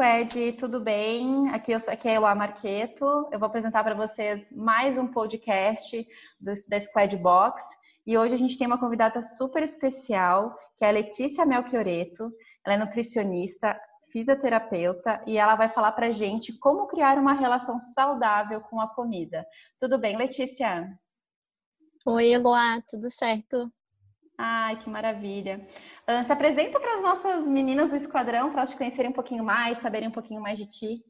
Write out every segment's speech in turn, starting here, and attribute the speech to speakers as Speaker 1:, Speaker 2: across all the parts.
Speaker 1: Squad, tudo bem? Aqui, eu, aqui é o Marqueto. Eu vou apresentar para vocês mais um podcast do, da Squad Box. E hoje a gente tem uma convidada super especial, que é a Letícia Melchioreto. Ela é nutricionista, fisioterapeuta e ela vai falar para gente como criar uma relação saudável com a comida. Tudo bem, Letícia?
Speaker 2: Oi, Eloá, tudo certo?
Speaker 1: Ai, que maravilha. Uh, se apresenta para as nossas meninas do esquadrão, para elas te conhecerem um pouquinho mais, saberem um pouquinho mais de ti.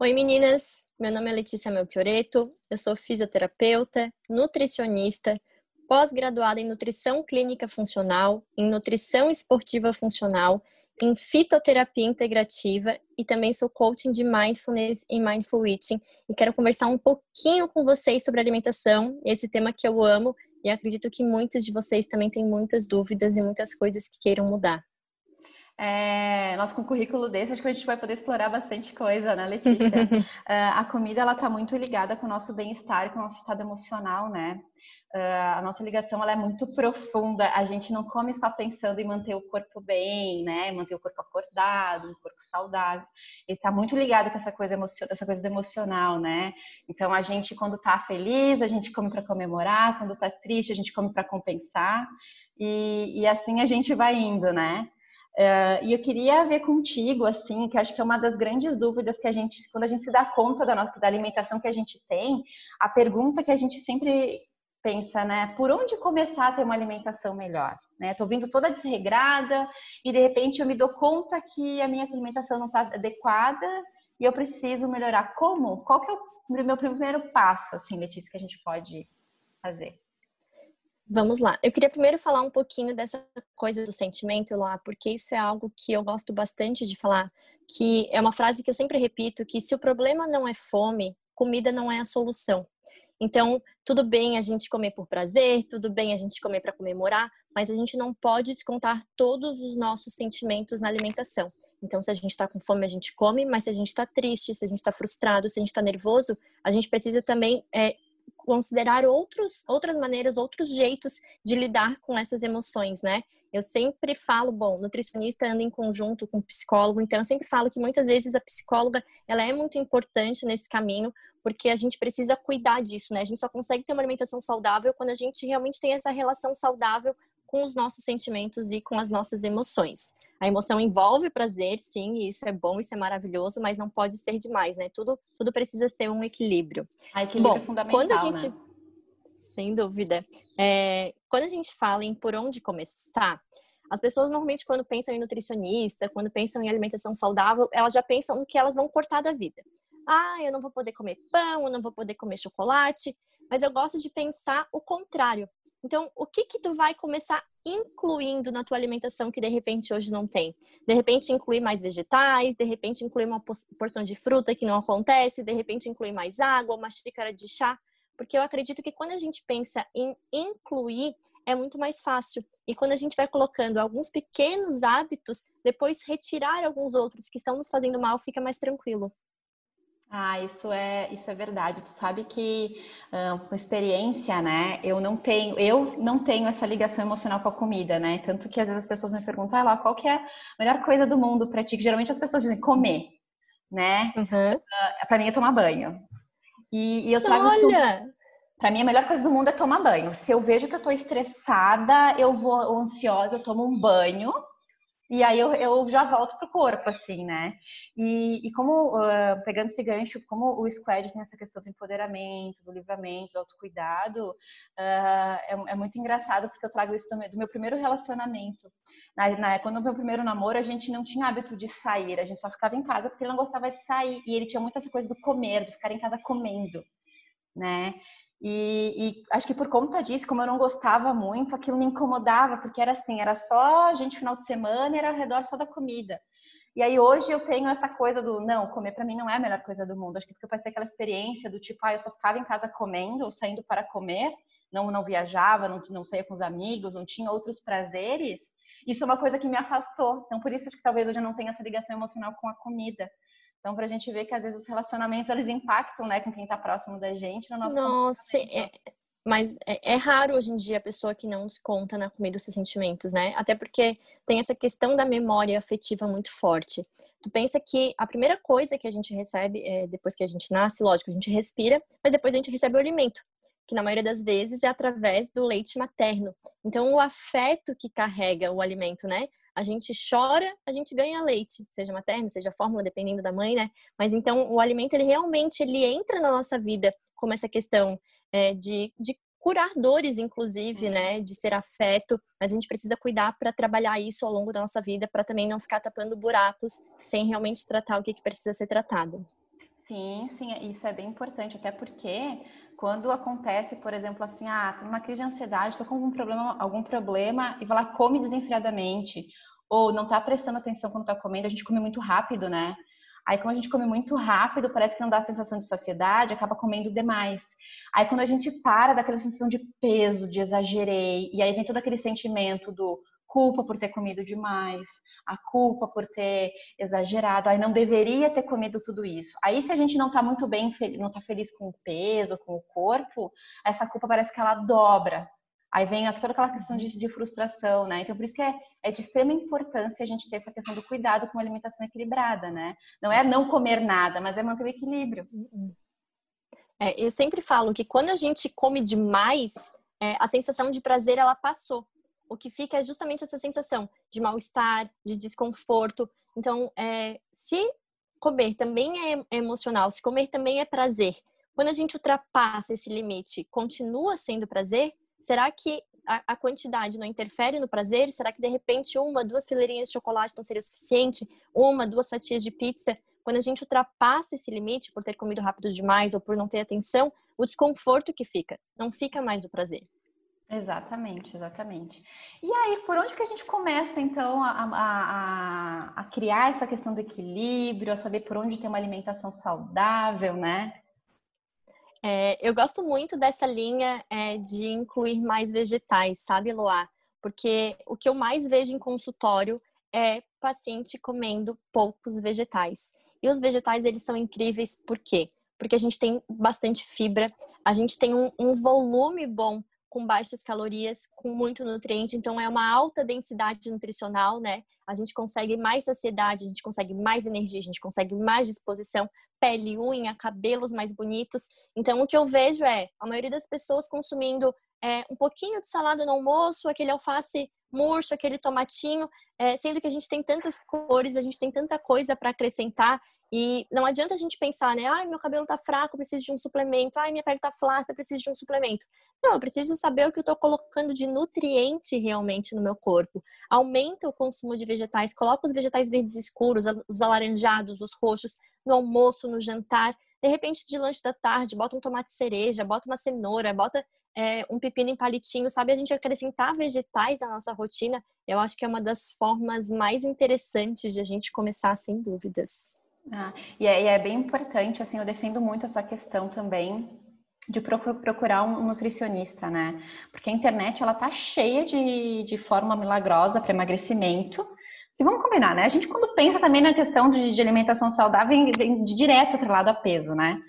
Speaker 2: Oi, meninas. Meu nome é Letícia Melchioreto. Eu sou fisioterapeuta, nutricionista, pós-graduada em nutrição clínica funcional, em nutrição esportiva funcional, em fitoterapia integrativa e também sou coaching de mindfulness e mindful eating. E quero conversar um pouquinho com vocês sobre alimentação, esse tema que eu amo e acredito que muitos de vocês também têm muitas dúvidas e muitas coisas que queiram mudar.
Speaker 1: É, nós com um currículo desse, acho que a gente vai poder explorar bastante coisa, né, Letícia? uh, a comida, ela está muito ligada com o nosso bem-estar, com o nosso estado emocional, né? Uh, a nossa ligação, ela é muito profunda. A gente não come só pensando em manter o corpo bem, né? Manter o corpo acordado, um corpo saudável. Ele está muito ligado com essa coisa, essa coisa do emocional, né? Então, a gente, quando está feliz, a gente come para comemorar. Quando está triste, a gente come para compensar. E, e assim a gente vai indo, né? Uh, e eu queria ver contigo, assim, que acho que é uma das grandes dúvidas que a gente, quando a gente se dá conta da, nossa, da alimentação que a gente tem, a pergunta que a gente sempre pensa, né, por onde começar a ter uma alimentação melhor? Né? Tô vindo toda desregrada e de repente eu me dou conta que a minha alimentação não está adequada e eu preciso melhorar. Como? Qual que é o meu primeiro passo, assim, Letícia, que a gente pode fazer?
Speaker 2: Vamos lá. Eu queria primeiro falar um pouquinho dessa coisa do sentimento lá, porque isso é algo que eu gosto bastante de falar, que é uma frase que eu sempre repito, que se o problema não é fome, comida não é a solução. Então, tudo bem a gente comer por prazer, tudo bem a gente comer para comemorar, mas a gente não pode descontar todos os nossos sentimentos na alimentação. Então, se a gente está com fome, a gente come, mas se a gente está triste, se a gente está frustrado, se a gente está nervoso, a gente precisa também é, considerar outros, outras maneiras, outros jeitos de lidar com essas emoções, né? Eu sempre falo, bom, nutricionista anda em conjunto com psicólogo, então eu sempre falo que muitas vezes a psicóloga, ela é muito importante nesse caminho, porque a gente precisa cuidar disso, né? A gente só consegue ter uma alimentação saudável quando a gente realmente tem essa relação saudável com os nossos sentimentos e com as nossas emoções. A emoção envolve prazer, sim, e isso é bom, isso é maravilhoso, mas não pode ser demais, né? Tudo, tudo precisa ter um equilíbrio.
Speaker 1: A equilíbrio bom, é fundamental,
Speaker 2: quando a gente,
Speaker 1: né?
Speaker 2: sem dúvida, é, quando a gente fala em por onde começar, as pessoas normalmente quando pensam em nutricionista, quando pensam em alimentação saudável, elas já pensam no que elas vão cortar da vida. Ah, eu não vou poder comer pão, eu não vou poder comer chocolate, mas eu gosto de pensar o contrário. Então, o que que tu vai começar incluindo na tua alimentação que de repente hoje não tem? De repente incluir mais vegetais, de repente incluir uma porção de fruta que não acontece, de repente incluir mais água, uma xícara de chá, porque eu acredito que quando a gente pensa em incluir é muito mais fácil. E quando a gente vai colocando alguns pequenos hábitos, depois retirar alguns outros que estão nos fazendo mal, fica mais tranquilo.
Speaker 1: Ah, isso é, isso é verdade. Tu sabe que uh, com experiência, né? Eu não tenho, eu não tenho essa ligação emocional com a comida, né? Tanto que às vezes as pessoas me perguntam, ah, lá, qual que é a melhor coisa do mundo para ti? Que geralmente as pessoas dizem comer, né? Uhum. Uh, para mim é tomar banho. E, e eu trago Olha. isso. Para mim a melhor coisa do mundo é tomar banho. Se eu vejo que eu tô estressada, eu vou ansiosa, eu tomo um banho e aí eu, eu já volto pro corpo, assim, né? E, e como, uh, pegando esse gancho, como o Squad tem essa questão do empoderamento, do livramento, do autocuidado, uh, é, é, muito engraçado porque eu trago isso também do meu primeiro relacionamento. Na, na, quando o meu primeiro namoro, a gente não tinha hábito de sair, a gente só ficava em casa porque ele não gostava de sair. E ele tinha muito essa coisa do comer, do ficar em casa comendo, né? E, e, acho que por conta disso, como eu não gostava muito, aquilo me incomodava, porque era assim, era só gente final de semana era ao redor só da comida. E aí hoje eu tenho essa coisa do, não, comer para mim não é a melhor coisa do mundo. Acho que porque eu passei aquela experiência do tipo, ah, eu só ficava em casa comendo ou saindo para comer, não, não viajava, não, não saía com os amigos, não tinha outros prazeres. Isso é uma coisa que me afastou. Então por isso acho que talvez hoje eu não tenha essa ligação emocional com a comida Então, para a gente ver que às vezes os relacionamentos eles impactam, né, com quem está próximo da gente no nosso
Speaker 2: Nossa, é, mas é, é, raro hoje em dia a pessoa que não desconta na comida os seus sentimentos, né? Até porque tem essa questão da memória afetiva muito forte. Tu pensa que a primeira coisa que a gente recebe é, depois que a gente nasce, lógico, a gente respira, mas depois a gente recebe o alimento, que na maioria das vezes é através do leite materno. Então, o afeto que carrega o alimento, né? A gente chora, a gente ganha leite, seja materno, seja fórmula, dependendo da mãe, né? Mas então o alimento ele realmente ele entra na nossa vida como essa questão é, de, de curar dores, inclusive, uhum. né, de ser afeto, mas a gente precisa cuidar para trabalhar isso ao longo da nossa vida, para também não ficar tapando buracos sem realmente tratar o que, que precisa ser tratado.
Speaker 1: Sim, sim, isso é bem importante, até porque quando acontece, por exemplo, assim, ah, tem uma crise de ansiedade, tô com algum problema, algum problema e vai lá come desenfreadamente, ou não tá prestando atenção quando tá comendo, a gente come muito rápido, né? Aí, quando a gente come muito rápido, parece que não dá a sensação de saciedade, acaba comendo demais. Aí, quando a gente para daquela sensação de peso, de exagerei, e aí vem todo aquele sentimento do culpa por ter comido demais, a culpa por ter exagerado, aí não deveria ter comido tudo isso. Aí, se a gente não está muito bem, não está feliz com o peso, com o corpo, essa culpa parece que ela dobra. Aí vem toda aquela questão de, de, frustração, né? Então, por isso que é, é, de extrema importância a gente ter essa questão do cuidado com a alimentação equilibrada, né? Não é não comer nada, mas é manter o equilíbrio.
Speaker 2: É, eu sempre falo que quando a gente come demais, é, a sensação de prazer, ela passou. O que fica é justamente essa sensação de mal-estar, de desconforto. Então, é, se comer também é emocional, se comer também é prazer, quando a gente ultrapassa esse limite, continua sendo prazer, Será que a, a, quantidade não interfere no prazer? Será que de repente uma, duas fileirinhas de chocolate não seria suficiente? Uma, duas fatias de pizza? Quando a gente ultrapassa esse limite por ter comido rápido demais ou por não ter atenção, o desconforto que fica, não fica mais o prazer.
Speaker 1: Exatamente, exatamente. E aí, por onde que a gente começa, então, a, a, a, criar essa questão do equilíbrio, a saber por onde ter uma alimentação saudável, né?
Speaker 2: É, eu gosto muito dessa linha é, de incluir mais vegetais, sabe, Loá? Porque o que eu mais vejo em consultório é paciente comendo poucos vegetais. E os vegetais, eles são incríveis por quê? Porque a gente tem bastante fibra, a gente tem um, um volume bom com baixas calorias, com muito nutriente, então é uma alta densidade nutricional, né? A gente consegue mais saciedade, a gente consegue mais energia, a gente consegue mais disposição, pele, unha, cabelos mais bonitos. Então o que eu vejo é a maioria das pessoas consumindo é, um pouquinho de salada no almoço, aquele alface murcho, aquele tomatinho, é, sendo que a gente tem tantas cores, a gente tem tanta coisa para acrescentar e não adianta a gente pensar, né? Ai, meu cabelo tá fraco, preciso de um suplemento. Ai, minha pele tá flácida, preciso de um suplemento. Não, eu preciso saber o que eu tô colocando de nutriente realmente no meu corpo. Aumenta o consumo de vegetais, coloca os vegetais verdes escuros, os alaranjados, os roxos, no almoço, no jantar. De repente, de lanche da tarde, bota um tomate cereja, bota uma cenoura, bota é, um pepino em palitinho, sabe? A gente acrescentar vegetais na nossa rotina, eu acho que é uma das formas mais interessantes de a gente começar, sem dúvidas.
Speaker 1: Ah, e, é, e, é, bem importante, assim, eu defendo muito essa questão também de procurar um nutricionista, né? Porque a internet, ela tá cheia de, de fórmula milagrosa para emagrecimento. E vamos combinar, né? A gente, quando pensa também na questão de, de alimentação saudável, vem, vem direto atrelado a peso, né?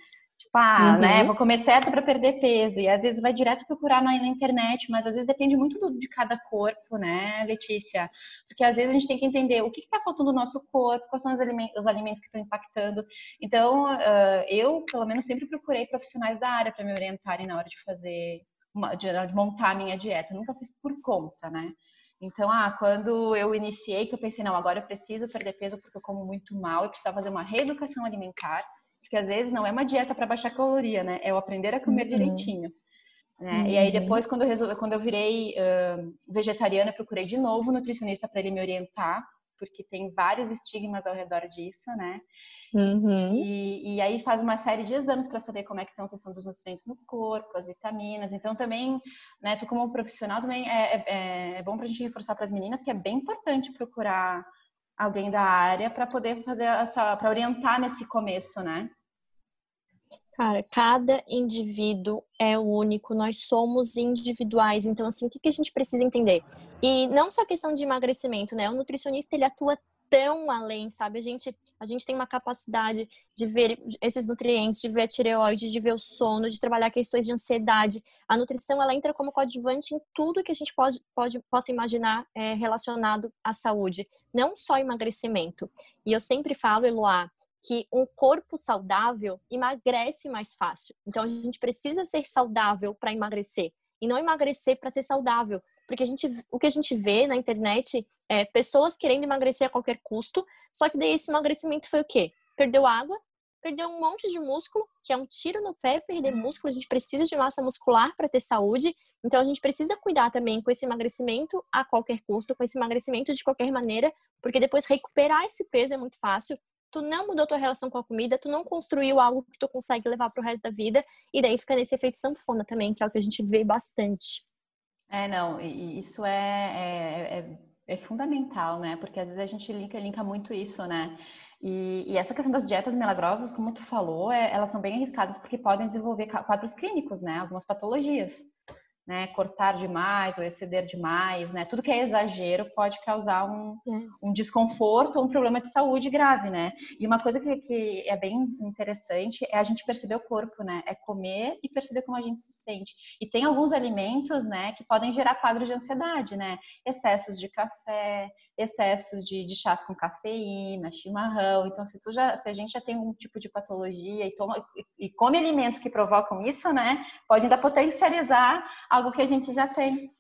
Speaker 1: Tipo, ah, né, uhum. né, vou comer certo para perder peso. E às vezes vai direto procurar na, na, internet, mas às vezes depende muito do, de cada corpo, né, Letícia? Porque às vezes a gente tem que entender o que está faltando no nosso corpo, quais são os alimentos, os alimentos que estão impactando. Então, uh, eu, pelo menos, sempre procurei profissionais da área para me orientarem na hora de fazer, uma, de, de montar a minha dieta. Eu nunca fiz por conta, né? Então, ah, quando eu iniciei, que eu pensei, não, agora eu preciso perder peso porque eu como muito mal, eu precisava fazer uma reeducação alimentar porque às vezes não é uma dieta para baixar caloria, né? É o aprender a comer uhum. direitinho. Né? Uhum. E aí depois, quando eu, resolvi, quando eu virei uh, vegetariana, eu procurei de novo um nutricionista para ele me orientar, porque tem vários estigmas ao redor disso, né? Uhum. E, e, aí faz uma série de exames para saber como é que estão a questão dos nutrientes no corpo, as vitaminas. Então também, né, tu como profissional também é, é, é bom para a gente reforçar para as meninas que é bem importante procurar alguém da área para poder fazer essa, para orientar nesse começo, né?
Speaker 2: Cara, cada indivíduo é único, nós somos individuais. Então, assim, o que a gente precisa entender? E não só a questão de emagrecimento, né? O nutricionista, ele atua tão além, sabe? A gente, a gente tem uma capacidade de ver esses nutrientes, de ver a tireoide, de ver o sono, de trabalhar questões de ansiedade. A nutrição, ela entra como coadjuvante em tudo que a gente pode, pode possa imaginar é, relacionado à saúde, não só emagrecimento. E eu sempre falo, Eloá, que um corpo saudável emagrece mais fácil. Então, a gente precisa ser saudável para emagrecer e não emagrecer para ser saudável. Porque a gente, o que a gente vê na internet é pessoas querendo emagrecer a qualquer custo, só que daí esse emagrecimento foi o quê? Perdeu água, perdeu um monte de músculo, que é um tiro no pé perder músculo. A gente precisa de massa muscular para ter saúde. Então a gente precisa cuidar também com esse emagrecimento a qualquer custo, com esse emagrecimento de qualquer maneira, porque depois recuperar esse peso é muito fácil tu não mudou tua relação com a comida, tu não construiu algo que tu consegue levar pro resto da vida, e daí fica nesse efeito sanfona também, que é o que a gente vê bastante.
Speaker 1: É, não, isso é, é, é, é fundamental, né? Porque às vezes a gente linka, linka muito isso, né? E, e, essa questão das dietas milagrosas, como tu falou, é, elas são bem arriscadas porque podem desenvolver quadros clínicos, né? Algumas patologias né, cortar demais ou exceder demais, né? Tudo que é exagero pode causar um, é. um desconforto ou um problema de saúde grave, né? E uma coisa que, que, é bem interessante é a gente perceber o corpo, né? É comer e perceber como a gente se sente. E tem alguns alimentos, né, que podem gerar quadros de ansiedade, né? Excessos de café, excessos de, de chás com cafeína, chimarrão. Então, se tu já, se a gente já tem um tipo de patologia e toma e, e come alimentos que provocam isso, né, pode ainda potencializar algo que a gente já tem.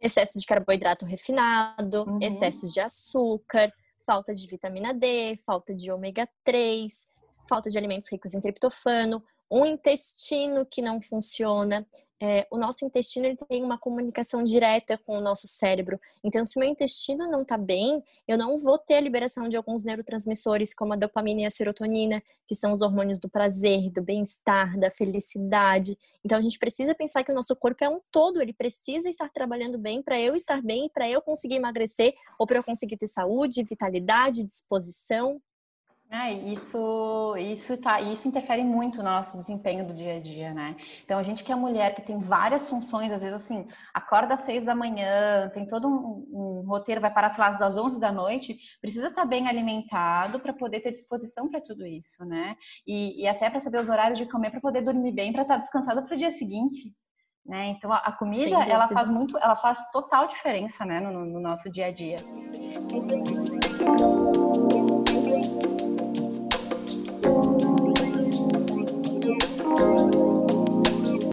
Speaker 2: Excesso de carboidrato refinado, uhum. excesso de açúcar, falta de vitamina D, falta de ômega 3, falta de alimentos ricos em triptofano, um intestino que não funciona é, o nosso intestino ele tem uma comunicação direta com o nosso cérebro. Então, se meu intestino não está bem, eu não vou ter a liberação de alguns neurotransmissores, como a dopamina e a serotonina, que são os hormônios do prazer, do bem-estar, da felicidade. Então, a gente precisa pensar que o nosso corpo é um todo, ele precisa estar trabalhando bem para eu estar bem, para eu conseguir emagrecer ou para eu conseguir ter saúde, vitalidade, disposição.
Speaker 1: É, isso, isso, tá, isso interfere muito no nosso desempenho do dia a dia, né? Então, a gente que é mulher, que tem várias funções, às vezes assim, acorda às seis da manhã, tem todo um, um roteiro, vai parar, sei lá, das onze da noite, precisa estar tá bem alimentado para poder ter disposição para tudo isso, né? E, e até para saber os horários de comer, para poder dormir bem, para estar tá descansada para o dia seguinte. Né? Então a, a comida ela faz muito, ela faz total diferença né, no, no nosso dia a dia. Thank